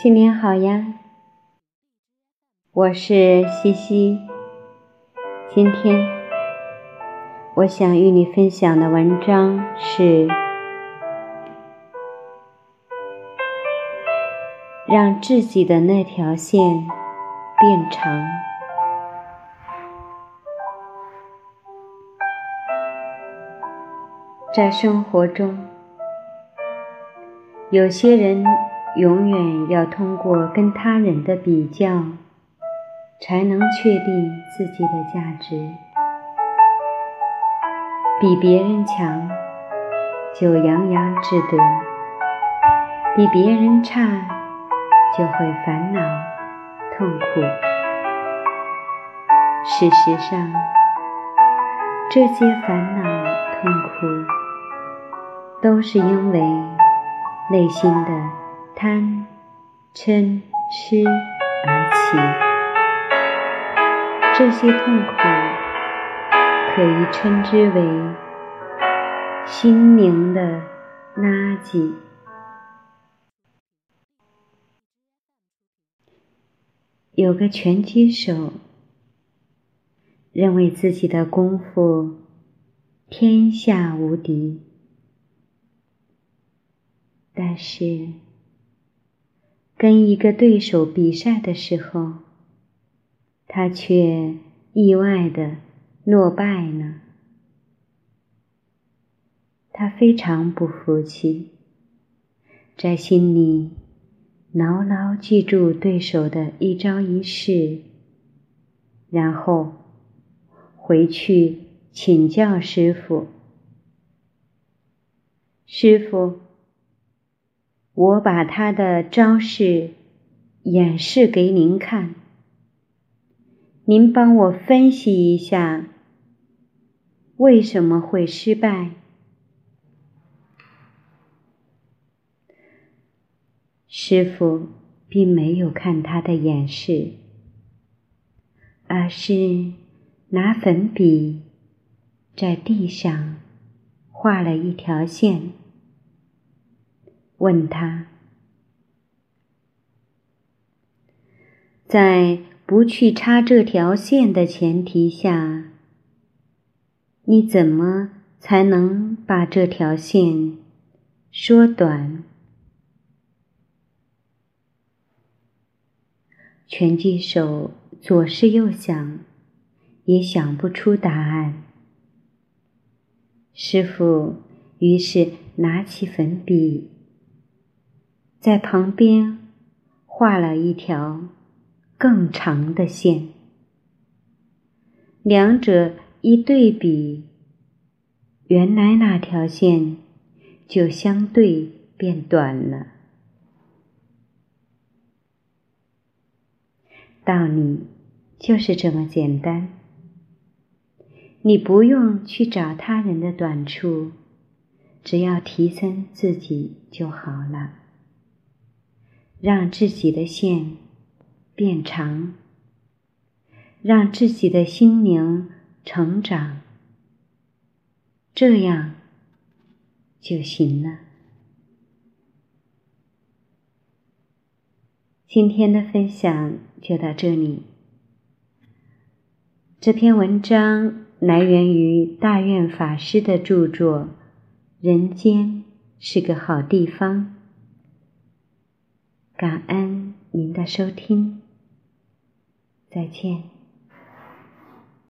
新年好呀！我是西西。今天我想与你分享的文章是：让自己的那条线变长。在生活中，有些人。永远要通过跟他人的比较，才能确定自己的价值。比别人强，就洋洋自得；比别人差，就会烦恼痛苦。事实上，这些烦恼痛苦，都是因为内心的。贪、嗔、痴而起，这些痛苦可以称之为心灵的垃圾。有个拳击手认为自己的功夫天下无敌，但是。跟一个对手比赛的时候，他却意外的落败了。他非常不服气，在心里牢牢记住对手的一招一式，然后回去请教师傅。师傅。我把他的招式演示给您看，您帮我分析一下为什么会失败。师傅并没有看他的演示，而是拿粉笔在地上画了一条线。问他，在不去插这条线的前提下，你怎么才能把这条线缩短？拳击手左思右想，也想不出答案。师傅于是拿起粉笔。在旁边画了一条更长的线，两者一对比，原来那条线就相对变短了。道理就是这么简单，你不用去找他人的短处，只要提升自己就好了。让自己的线变长，让自己的心灵成长，这样就行了。今天的分享就到这里。这篇文章来源于大愿法师的著作《人间是个好地方》。感恩您的收听，再见。